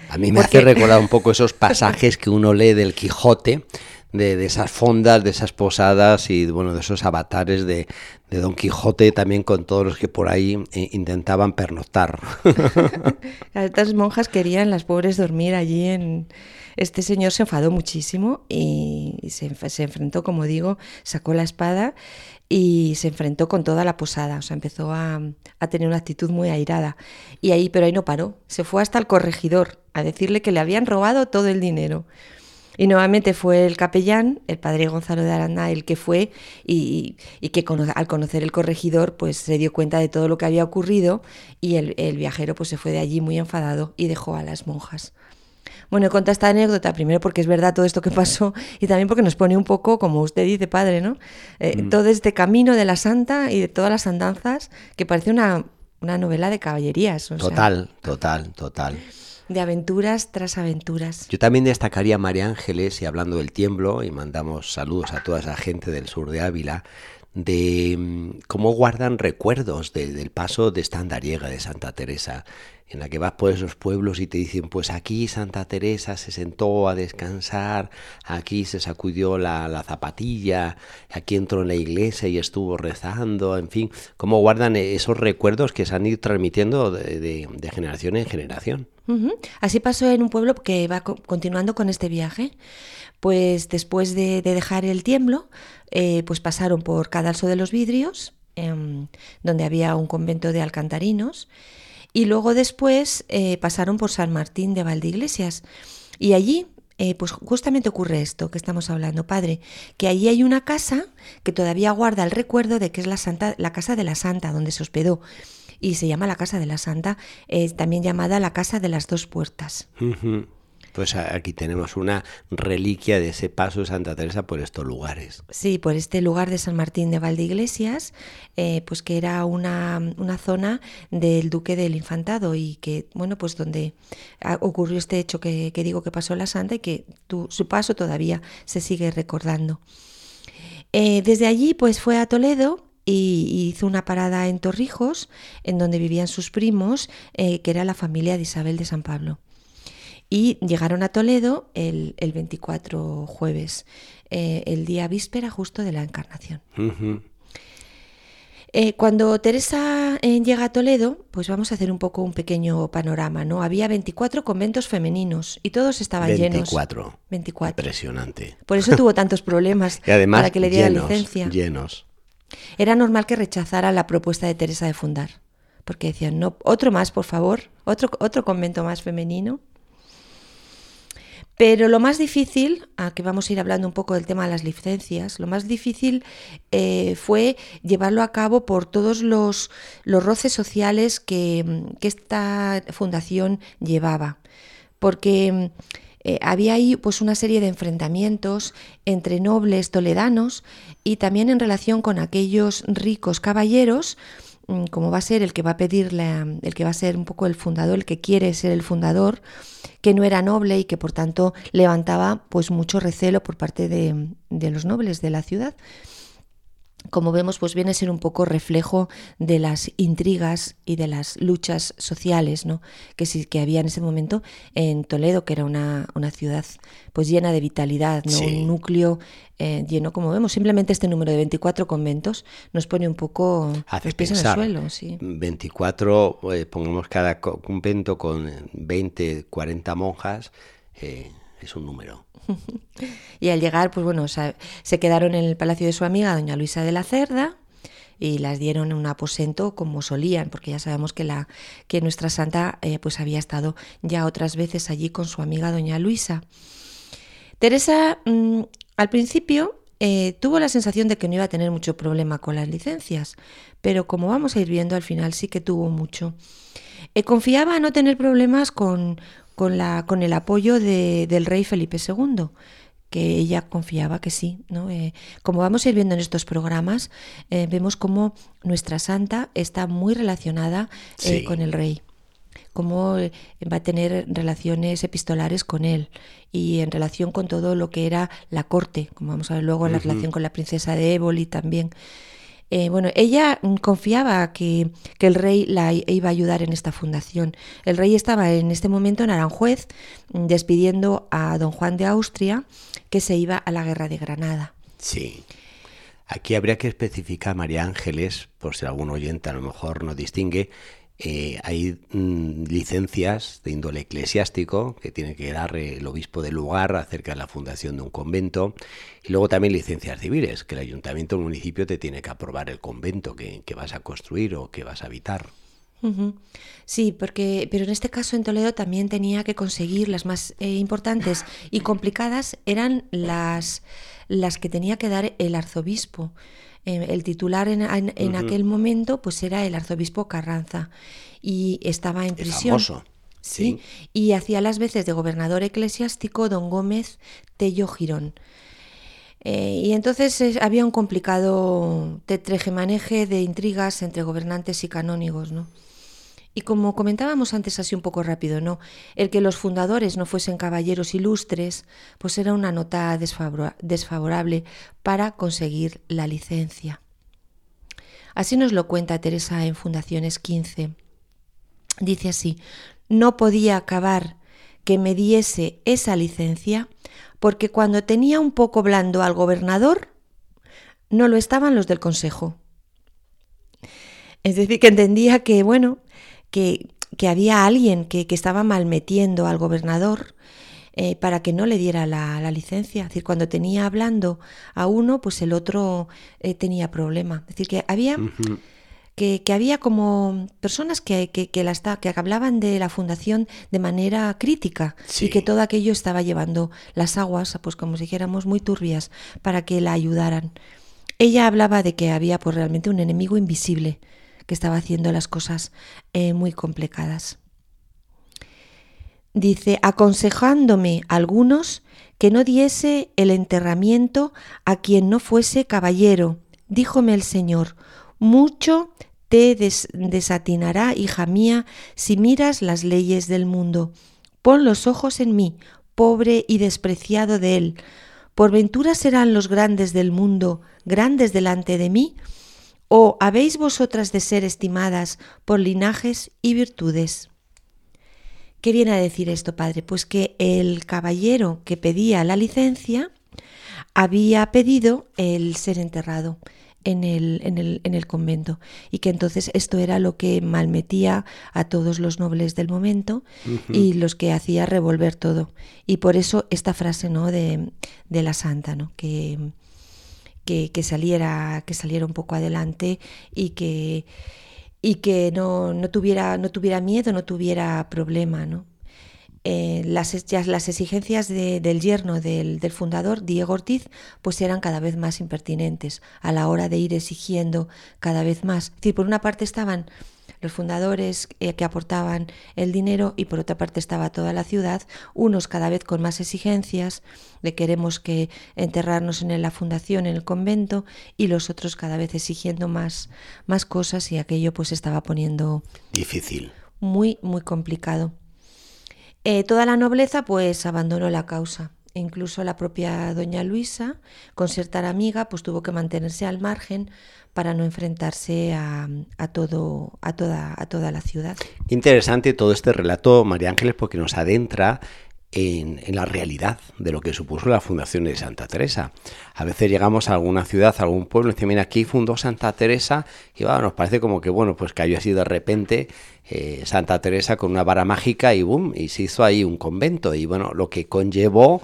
A mí me hace recordar un poco esos pasajes que uno lee del Quijote, de, esas fondas, de esas posadas y bueno, de esos avatares de, Don Quijote también con todos los que por ahí eh, intentaban pernoctar. Estas monjas querían las pobres dormir allí en... Este señor se enfadó muchísimo y se, se enfrentó, como digo, sacó la espada y se enfrentó con toda la posada, o sea, empezó a, a, tener una actitud muy airada. Y ahí, pero ahí no paró, se fue hasta el corregidor a decirle que le habían robado todo el dinero. Y nuevamente fue el capellán, el padre Gonzalo de Aranda, el que fue y, que al conocer el corregidor pues se dio cuenta de todo lo que había ocurrido y el, el viajero pues se fue de allí muy enfadado y dejó a las monjas. Bueno, he esta anécdota primero porque es verdad todo esto que pasó y también porque nos pone un poco, como usted dice, padre, ¿no? Eh, mm. Todo este camino de la santa y de todas las andanzas que parece una, una novela de caballerías. total, total, total. De aventuras tras aventuras. Yo también destacaría a María Ángeles y hablando del tiemblo, y mandamos saludos a toda esa gente del sur de Ávila, de mm, cómo guardan recuerdos del paso de esta andariega de Santa Teresa en la que vas por esos pueblos y te dicen, pues aquí Santa Teresa se sentó a descansar, aquí se sacudió la, zapatilla, aquí entró en la iglesia y estuvo rezando, en fin, cómo guardan esos recuerdos que se han ido transmitiendo de, generación en generación. Así pasó en un pueblo que va continuando con este viaje. Pues después de, dejar el tiemblo, eh, pues pasaron por Cadalso de los Vidrios, em, donde había un convento de alcantarinos, y luego después eh, pasaron por San Martín de Valdeiglesias. Y allí, eh, pues justamente ocurre esto que estamos hablando, padre, que allí hay una casa que todavía guarda el recuerdo de que es la, Santa, la casa de la Santa, donde se hospedó. Y se llama la Casa de la Santa, también llamada la Casa de las Dos Puertas. Pues aquí tenemos una reliquia de ese paso de Santa Teresa por estos lugares. Sí, por este lugar de San Martín de Valdeiglesias, eh, pues que era una, zona del duque del Infantado y que, bueno, pues donde ocurrió este hecho que, digo que pasó la Santa y que su paso todavía se sigue recordando. Eh, desde allí, pues fue a Toledo y hizo una parada en Torrijos, en donde vivían sus primos, eh, que era la familia de Isabel de San Pablo y llegaron a Toledo el, el 24 jueves, eh, el día víspera justo de la encarnación. Eh, cuando Teresa eh, llega a Toledo, pues vamos a hacer un poco un pequeño panorama, ¿no? Había 24 conventos femeninos y todos estaban 24. llenos. 24. Impresionante. Por eso tuvo tantos problemas para que le diera licencia. Llenos. Era normal que rechazara la propuesta de Teresa de fundar, porque decían, no, otro más, por favor, otro, otro convento más femenino. Pero lo más difícil, que vamos a ir hablando un poco del tema de las licencias, lo más difícil eh, fue llevarlo a cabo por todos los, los roces sociales que, esta fundación llevaba. Porque eh, había ahí pues una serie de enfrentamientos entre nobles toledanos y también en relación con aquellos ricos caballeros Mm, como va a ser el que va a pedir el que va a ser un poco el fundador, el que quiere ser el fundador, que no era noble y que por tanto levantaba pues mucho recelo por parte de, de los nobles de la ciudad como vemos, pues viene a ser un poco reflejo de las intrigas y de las luchas sociales ¿no? que, sí, que había en ese momento en Toledo, que era una, una ciudad pues llena de vitalidad, ¿no? un núcleo eh, lleno, como vemos. Simplemente este número de 24 conventos nos pone un poco Hace los pies en el suelo. Sí. 24, eh, pongamos cada convento con 20, 40 monjas, eh, es un número. y al llegar, pues bueno, se quedaron en el palacio de su amiga, doña Luisa de la Cerda, y las dieron un aposento como solían, porque ya sabemos que, la, que nuestra santa eh, pues había estado ya otras veces allí con su amiga doña Luisa. Teresa mm, al principio eh, tuvo la sensación de que no iba a tener mucho problema con las licencias, pero como vamos a ir viendo al final sí que tuvo mucho. Eh, confiaba no tener problemas con, con, la, con el apoyo de, del rey Felipe II que ella confiaba que sí. ¿no? Eh, como vamos a ir viendo en estos programas, eh, vemos cómo nuestra santa está muy relacionada eh, con el rey, cómo va a tener relaciones epistolares con él y en relación con todo lo que era la corte, como vamos a ver luego en la relación con la princesa de Éboli también. Eh, bueno, ella confiaba que, que, el rey la iba a ayudar en esta fundación. El rey estaba en este momento en Aranjuez despidiendo a don Juan de Austria que se iba a la guerra de Granada. Sí. Aquí habría que especificar, María Ángeles, por si algún oyente a lo mejor no distingue, eh, hay mm, licencias de índole eclesiástico que tiene que dar el obispo del lugar acerca de la fundación de un convento y luego también licencias civiles, que el ayuntamiento o el municipio te tiene que aprobar el convento que, vas a construir o que vas a habitar. Sí, porque, pero en este caso en Toledo también tenía que conseguir las más eh, importantes y complicadas eran las, las que tenía que dar el arzobispo. Eh, el titular en, aquel momento pues era el arzobispo Carranza y estaba en prisión. Sí. Y hacía las veces de gobernador eclesiástico don Gómez Tello Girón. Eh, y entonces eh, había un complicado tetrejemaneje de intrigas entre gobernantes y canónigos, ¿no? Y como comentábamos antes así un poco rápido, ¿no? El que los fundadores no fuesen caballeros ilustres, pues era una nota desfavorable para conseguir la licencia. Así nos lo cuenta Teresa en Fundaciones 15. Dice así, no podía acabar que me diese esa licencia porque cuando tenía un poco blando al gobernador, no lo estaban los del consejo. Es decir, que entendía que, bueno, que, había alguien que, estaba malmetiendo al gobernador eh, para que no le diera la, licencia. Es decir, cuando tenía hablando a uno, pues el otro eh, tenía problema. Es decir, que había... Que, había como personas que, que, que, que, hablaban de la fundación de manera crítica y que todo aquello estaba llevando las aguas, pues como si dijéramos, muy turbias para que la ayudaran. Ella hablaba de que había pues realmente un enemigo invisible que estaba haciendo las cosas eh, muy complicadas. Dice, aconsejándome algunos que no diese el enterramiento a quien no fuese caballero, díjome el Señor, mucho te desatinará, hija mía, si miras las leyes del mundo. Pon los ojos en mí, pobre y despreciado de él. ¿Por ventura serán los grandes del mundo grandes delante de mí? ¿O habéis vosotras de ser estimadas por linajes y virtudes? ¿Qué viene a decir esto, padre? Pues que el caballero que pedía la licencia había pedido el ser enterrado en el, en el, en el convento y que entonces esto era lo que malmetía a todos los nobles del momento y los que hacía revolver todo. Y por eso esta frase ¿no? de, de la santa, ¿no? que, que, saliera, que saliera un poco adelante y que, y que no, no, tuviera, no tuviera miedo, no tuviera problema, ¿no? Eh, las, las exigencias del yerno del, del, fundador, Diego Ortiz, pues eran cada vez más impertinentes a la hora de ir exigiendo cada vez más. Decir, por una parte estaban los fundadores eh, que aportaban el dinero y por otra parte estaba toda la ciudad, unos cada vez con más exigencias de queremos que enterrarnos en la fundación, en el convento, y los otros cada vez exigiendo más, más cosas y aquello pues estaba poniendo difícil. Muy, muy complicado. Eh, toda la nobleza pues abandonó la causa. Incluso la propia doña Luisa, con ser tan amiga, pues tuvo que mantenerse al margen para no enfrentarse a, todo, a, toda, a toda la ciudad. Interesante todo este relato, María Ángeles, porque nos adentra en, la realidad de lo que supuso la fundación de Santa Teresa. A veces llegamos a alguna ciudad, a algún pueblo, y decimos, mira, aquí fundó Santa Teresa, y nos parece como que, bueno, pues cayó así de repente eh, Santa Teresa con una vara mágica y boom, y se hizo ahí un convento. Y bueno, lo que conllevó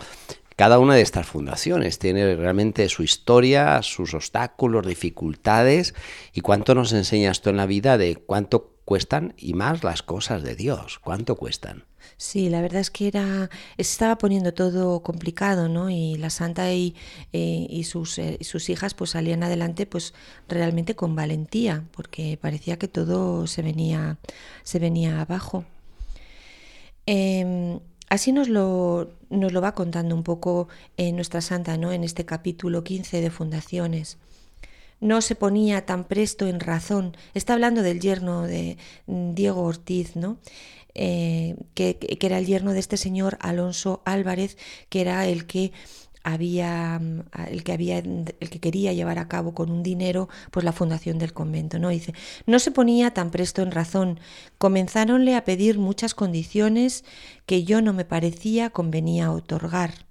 cada una de estas fundaciones tiene realmente su historia, sus obstáculos, dificultades y cuánto nos enseña esto en la vida de cuánto cuestan y más las cosas de Dios, cuánto cuestan. Sí, la verdad es que era estaba poniendo todo complicado, ¿no? Y la santa y, eh, y sus, eh, hijas pues salían adelante pues realmente con valentía, porque parecía que todo se venía se venía abajo. Em, Así nos lo, nos lo va contando un poco en nuestra santa, ¿no? En este capítulo 15 de Fundaciones. No se ponía tan presto en razón. Está hablando del yerno de Diego Ortiz, ¿no? Eh, que, que, era el yerno de este señor Alonso Álvarez, que era el que había mm, el que había el que quería llevar a cabo con un dinero pues la fundación del convento no dice no se ponía tan presto en razón comenzáronle a pedir muchas condiciones que yo no me parecía convenía otorgar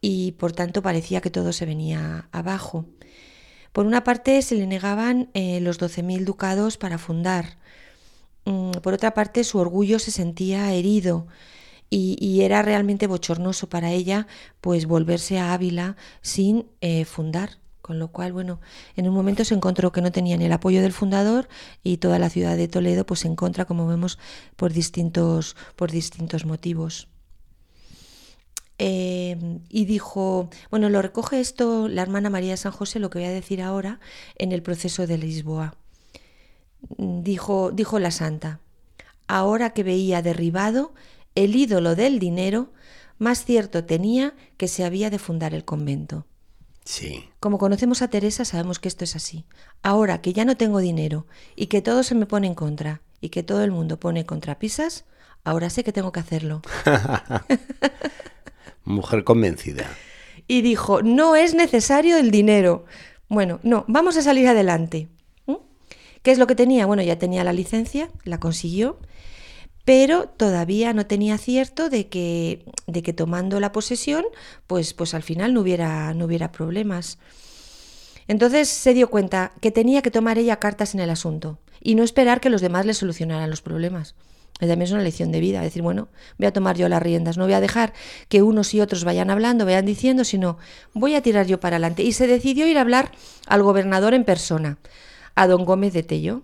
y por tanto parecía que todo se venía abajo por una parte se le negaban eh, los 12.000 ducados para fundar mm, por otra parte su orgullo se sentía herido y, era realmente bochornoso para ella pues volverse a Ávila sin eh, fundar. Con lo cual, bueno, en un momento se encontró que no tenían el apoyo del fundador y toda la ciudad de Toledo pues se encuentra, como vemos, por distintos, por distintos motivos. Eh, y dijo, bueno, lo recoge esto la hermana María de San José, lo que voy a decir ahora, en el proceso de Lisboa. Dijo, dijo la santa, ahora que veía derribado el ídolo del dinero, más cierto tenía que se había de fundar el convento. Sí. Como conocemos a Teresa, sabemos que esto es así. Ahora que ya no tengo dinero y que todo se me pone en contra y que todo el mundo pone contrapisas, ahora sé que tengo que hacerlo. Mujer convencida. Y dijo, no es necesario el dinero. Bueno, no, vamos a salir adelante. ¿Qué es lo que tenía? Bueno, ya tenía la licencia, la consiguió pero todavía no tenía cierto de que, de que tomando la posesión, pues, pues al final no hubiera, no hubiera problemas. Entonces se dio cuenta que tenía que tomar ella cartas en el asunto y no esperar que los demás le solucionaran los problemas. También es una lección de vida, decir, bueno, voy a tomar yo las riendas, no voy a dejar que unos y otros vayan hablando, vayan diciendo, sino voy a tirar yo para adelante. Y se decidió ir a hablar al gobernador en persona, a don Gómez de Tello.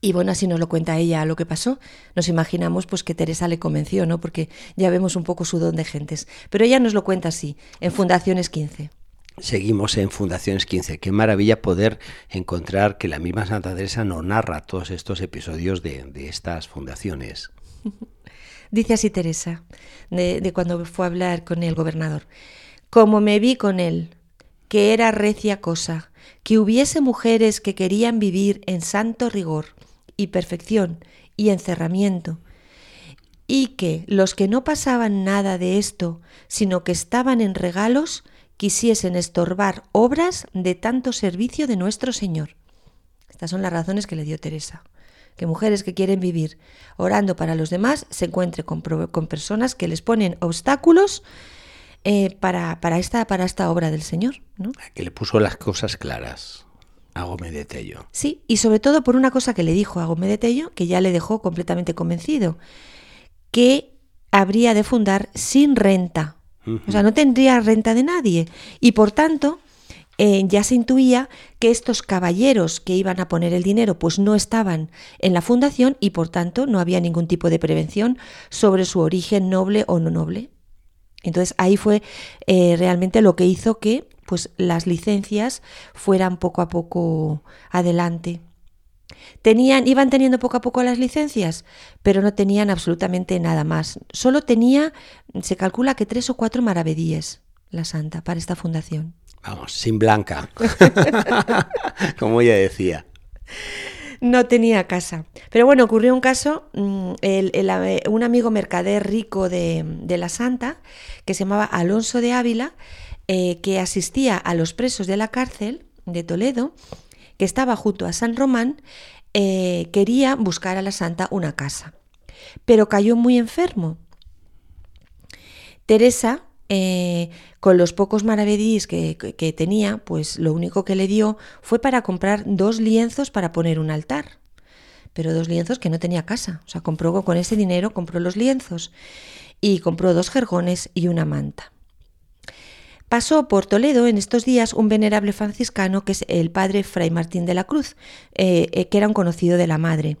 Y bueno, así nos lo cuenta ella lo que pasó. Nos imaginamos pues que Teresa le convenció, ¿no? Porque ya vemos un poco su don de gentes. Pero ella nos lo cuenta así, en Fundaciones 15. Seguimos en Fundaciones 15. Qué maravilla poder encontrar que la misma Santa Teresa nos narra todos estos episodios de, estas fundaciones. Dice así Teresa, de, de cuando fue a hablar con el gobernador. Como me vi con él, que era recia cosa, que hubiese mujeres que querían vivir en santo rigor, y perfección y encerramiento, y que los que no pasaban nada de esto, sino que estaban en regalos, quisiesen estorbar obras de tanto servicio de nuestro Señor. Estas son las razones que le dio Teresa. Que mujeres que quieren vivir orando para los demás se encuentren con, con personas que les ponen obstáculos eh, para, para, esta, para esta obra del Señor. ¿no? Que le puso las cosas claras a Gómez de Tello. Sí, y sobre todo por una cosa que le dijo a Gómez de Tello, que ya le dejó completamente convencido, que habría de fundar sin renta. O sea, no tendría renta de nadie. Y por tanto, eh, ya se intuía que estos caballeros que iban a poner el dinero pues no estaban en la fundación y por tanto no había ningún tipo de prevención sobre su origen noble o no noble. Entonces ahí fue eh, realmente lo que hizo que pues las licencias fueran poco a poco adelante. Tenían, iban teniendo poco a poco las licencias, pero no tenían absolutamente nada más. Solo tenía, se calcula que tres o cuatro maravedíes la santa para esta fundación. Vamos, sin blanca, como ella decía. No tenía casa. Pero bueno, ocurrió un caso, mm, un amigo mercader rico de, de la santa, que se llamaba Alonso de Ávila, eh, que asistía a los presos de la cárcel de Toledo, que estaba junto a San Román, eh, quería buscar a la santa una casa, pero cayó muy enfermo. Teresa, eh, con los pocos maravedís que, tenía, pues lo único que le dio fue para comprar dos lienzos para poner un altar. Pero dos lienzos que no tenía casa. O sea, compró con ese dinero, compró los lienzos y compró dos jergones y una manta. Pasó por Toledo en estos días un venerable franciscano que es el padre Fray Martín de la Cruz, eh, eh, que era un conocido de la madre,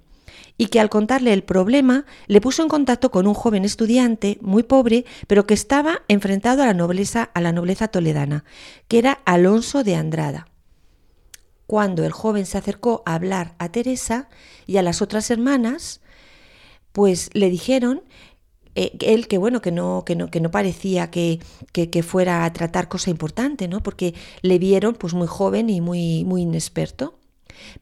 y que al contarle el problema le puso en contacto con un joven estudiante muy pobre, pero que estaba enfrentado a la nobleza, a la nobleza toledana, que era Alonso de Andrada. Cuando el joven se acercó a hablar a Teresa y a las otras hermanas, pues le dijeron eh, él que bueno, que no, que no, que no parecía que, que, fuera a tratar cosa importante, ¿no? Porque le vieron pues muy joven y muy, muy inexperto.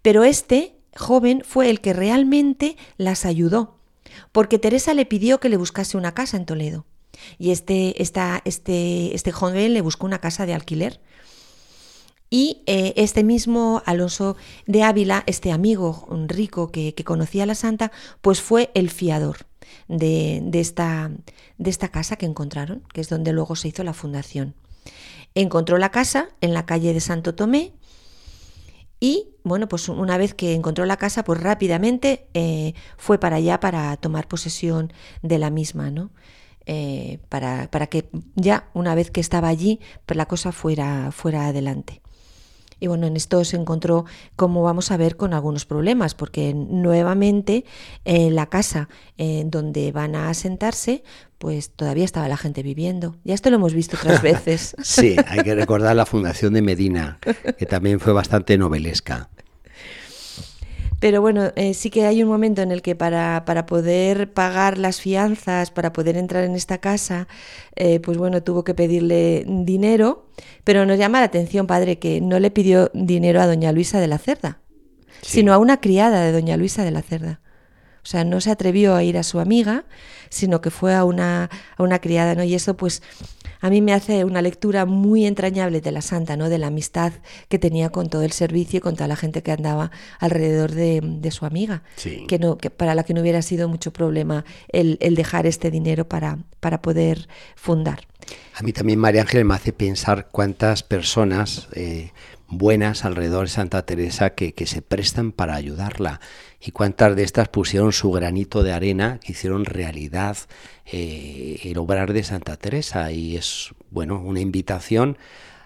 Pero este joven fue el que realmente las ayudó, porque Teresa le pidió que le buscase una casa en Toledo. Y este, esta, este, este joven le buscó una casa de alquiler. Y eh, este mismo Alonso de Ávila, este amigo rico que, conocía a la santa, pues fue el fiador de, esta, de esta casa que encontraron, que es donde luego se hizo la fundación. Encontró la casa en la calle de Santo Tomé y, bueno, pues una vez que encontró la casa, pues rápidamente eh, fue para allá para tomar posesión de la misma, ¿no? Eh, para, para, que ya una vez que estaba allí, pues la cosa fuera, fuera adelante. Y bueno, en esto se encontró, como vamos a ver, con algunos problemas, porque nuevamente en la casa en donde van a asentarse, pues todavía estaba la gente viviendo. Ya esto lo hemos visto otras veces. sí, hay que recordar la fundación de Medina, que también fue bastante novelesca. Pero bueno, eh, sí que hay un momento en el que para, para, poder pagar las fianzas, para poder entrar en esta casa, eh, pues bueno, tuvo que pedirle dinero, pero nos llama la atención, padre, que no le pidió dinero a doña Luisa de la Cerda, sino a una criada de doña Luisa de la Cerda. O sea, no se atrevió a ir a su amiga, sino que fue a una, a una criada, ¿no? Y eso pues a mí me hace una lectura muy entrañable de la santa, ¿no? de la amistad que tenía con todo el servicio y con toda la gente que andaba alrededor de, su amiga, que, no, que para la que no hubiera sido mucho problema el, dejar este dinero para, para poder fundar. A mí también María Ángel me hace pensar cuántas personas eh, buenas alrededor de Santa Teresa que, que, se prestan para ayudarla y cuántas de estas pusieron su granito de arena, que hicieron realidad eh, el obrar de Santa Teresa y es bueno una invitación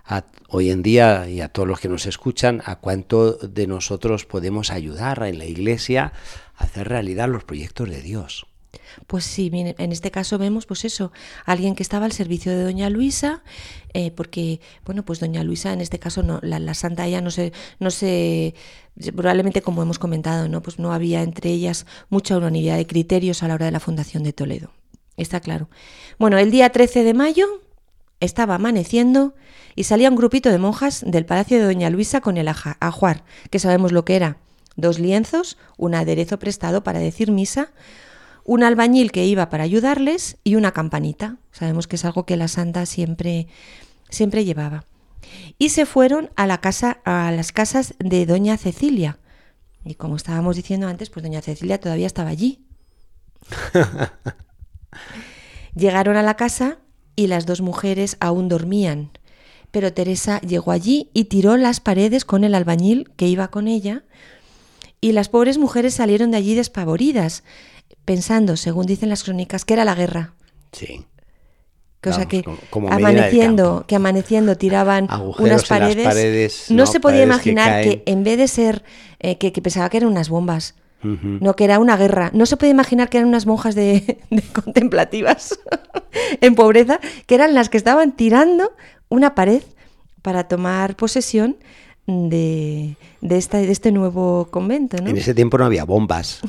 a, hoy en día y a todos los que nos escuchan a cuánto de nosotros podemos ayudar en la Iglesia a hacer realidad los proyectos de Dios. Pues sí, en este caso vemos pues eso, alguien que estaba al servicio de Doña Luisa, eh, porque, bueno, pues Doña Luisa en este caso, no, la, santa ella no se, no se, probablemente como hemos comentado, ¿no? Pues no había entre ellas mucha unanimidad de criterios a la hora de la fundación de Toledo. Está claro. Bueno, el día 13 de mayo estaba amaneciendo y salía un grupito de monjas del palacio de Doña Luisa con el ajuar, que sabemos lo que era. Dos lienzos, un aderezo prestado para decir misa, un albañil que iba para ayudarles y una campanita. Sabemos que es algo que la santa siempre, siempre llevaba. Y se fueron a, la casa, a las casas de doña Cecilia. Y como estábamos diciendo antes, pues doña Cecilia todavía estaba allí. Llegaron a la casa y las dos mujeres aún dormían. Pero Teresa llegó allí y tiró las paredes con el albañil que iba con ella. Y las pobres mujeres salieron de allí despavoridas, pensando, según dicen las crónicas, que era la guerra. Sí. Que, sea, que amaneciendo, que amaneciendo tiraban unas paredes, no, se podía imaginar que, en vez de ser eh, que, pensaba que eran unas bombas, no que era una guerra, no se podía imaginar que eran unas monjas de, de contemplativas en pobreza, que eran las que estaban tirando una pared para tomar posesión de, de, esta, de este nuevo convento. ¿no? En ese tiempo no había bombas,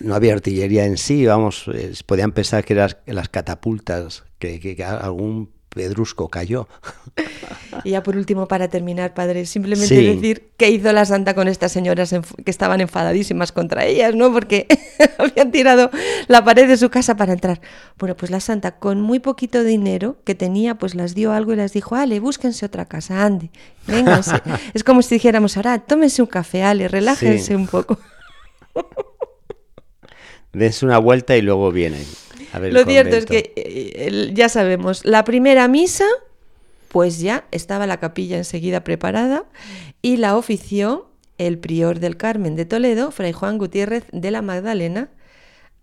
no había artillería en sí, vamos, eh, podían pensar que eran las catapultas, que, que algún pedrusco cayó. Y ya por último, para terminar, padre, simplemente decir qué hizo la santa con estas señoras que estaban enfadadísimas contra ellas, ¿no? Porque habían tirado la pared de su casa para entrar. Bueno, pues la santa, con muy poquito dinero que tenía, pues las dio algo y les dijo, Ale, búsquense otra casa, ande, vénganse. es como si dijéramos ahora, tómense un café, Ale, relájense un poco. Dense una vuelta y luego vienen. Lo cierto es que eh, ya sabemos, la primera misa, pues ya estaba la capilla enseguida preparada y la ofició el prior del Carmen de Toledo, Fray Juan Gutiérrez de la Magdalena,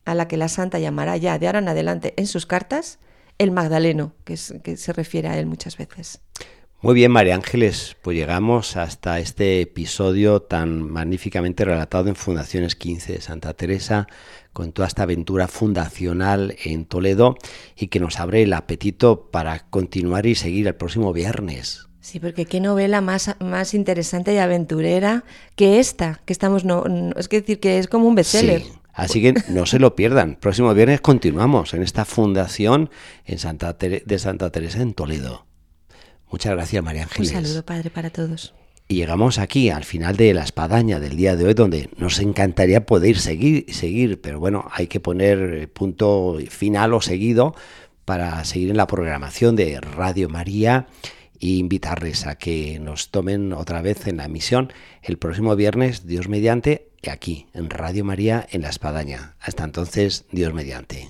a la que la santa llamará ya de ahora en adelante en sus cartas el Magdaleno, que, que se refiere a él muchas veces. Muy bien, María Ángeles, pues llegamos hasta este episodio tan magníficamente relatado en Fundaciones 15 de Santa Teresa, con toda esta aventura fundacional en Toledo y que nos abre el apetito para continuar y seguir el próximo viernes. Sí, porque qué novela más, más interesante y aventurera que esta, que estamos, no, es decir, que es como un bestseller. Así que no se lo pierdan. Próximo viernes continuamos en esta fundación en Santa de Santa Teresa en Toledo. Muchas gracias, María Ángeles. Un saludo, Padre, para todos. Y llegamos aquí, al final de la espadaña del día de hoy, donde nos encantaría poder seguir, seguir, pero bueno, hay que poner punto final o seguido para seguir en la programación de Radio María e invitarles a que nos tomen otra vez en la emisión el próximo viernes, Dios mediante, aquí, en Radio María, en La Espadaña. Hasta entonces, Dios mediante.